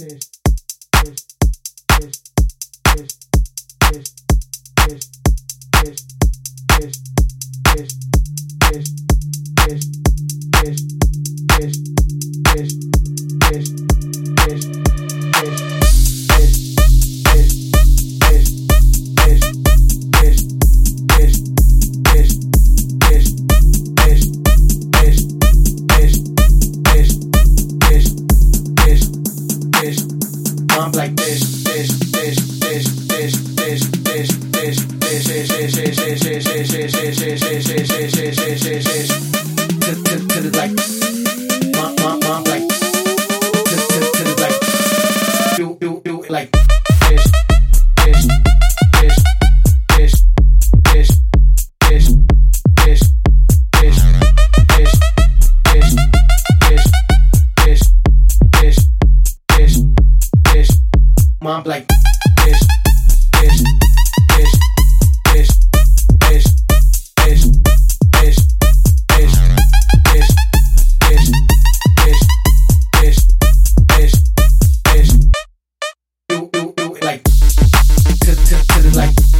said mom like this. to, to, to the like.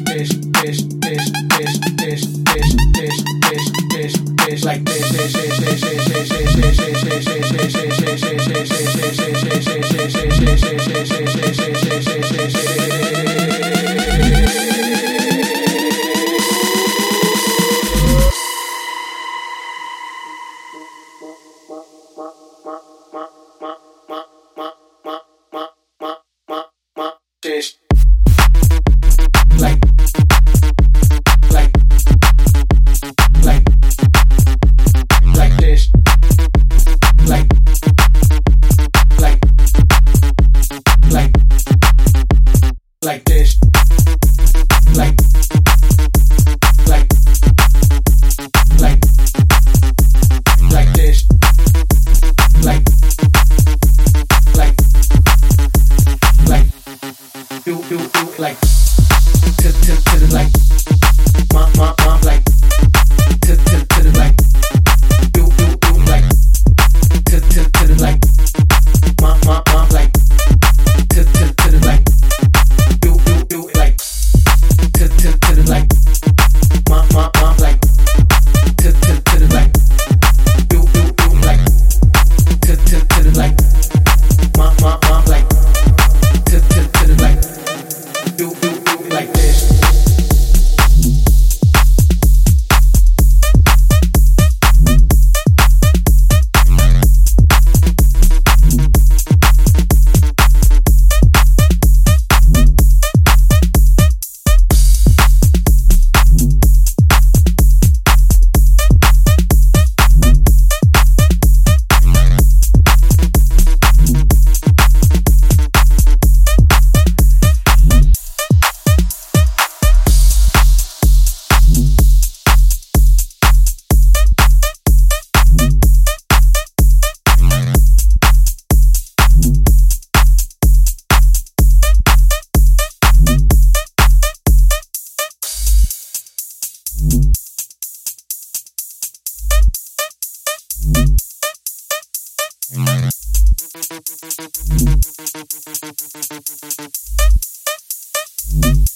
things like this. like this. Thank you.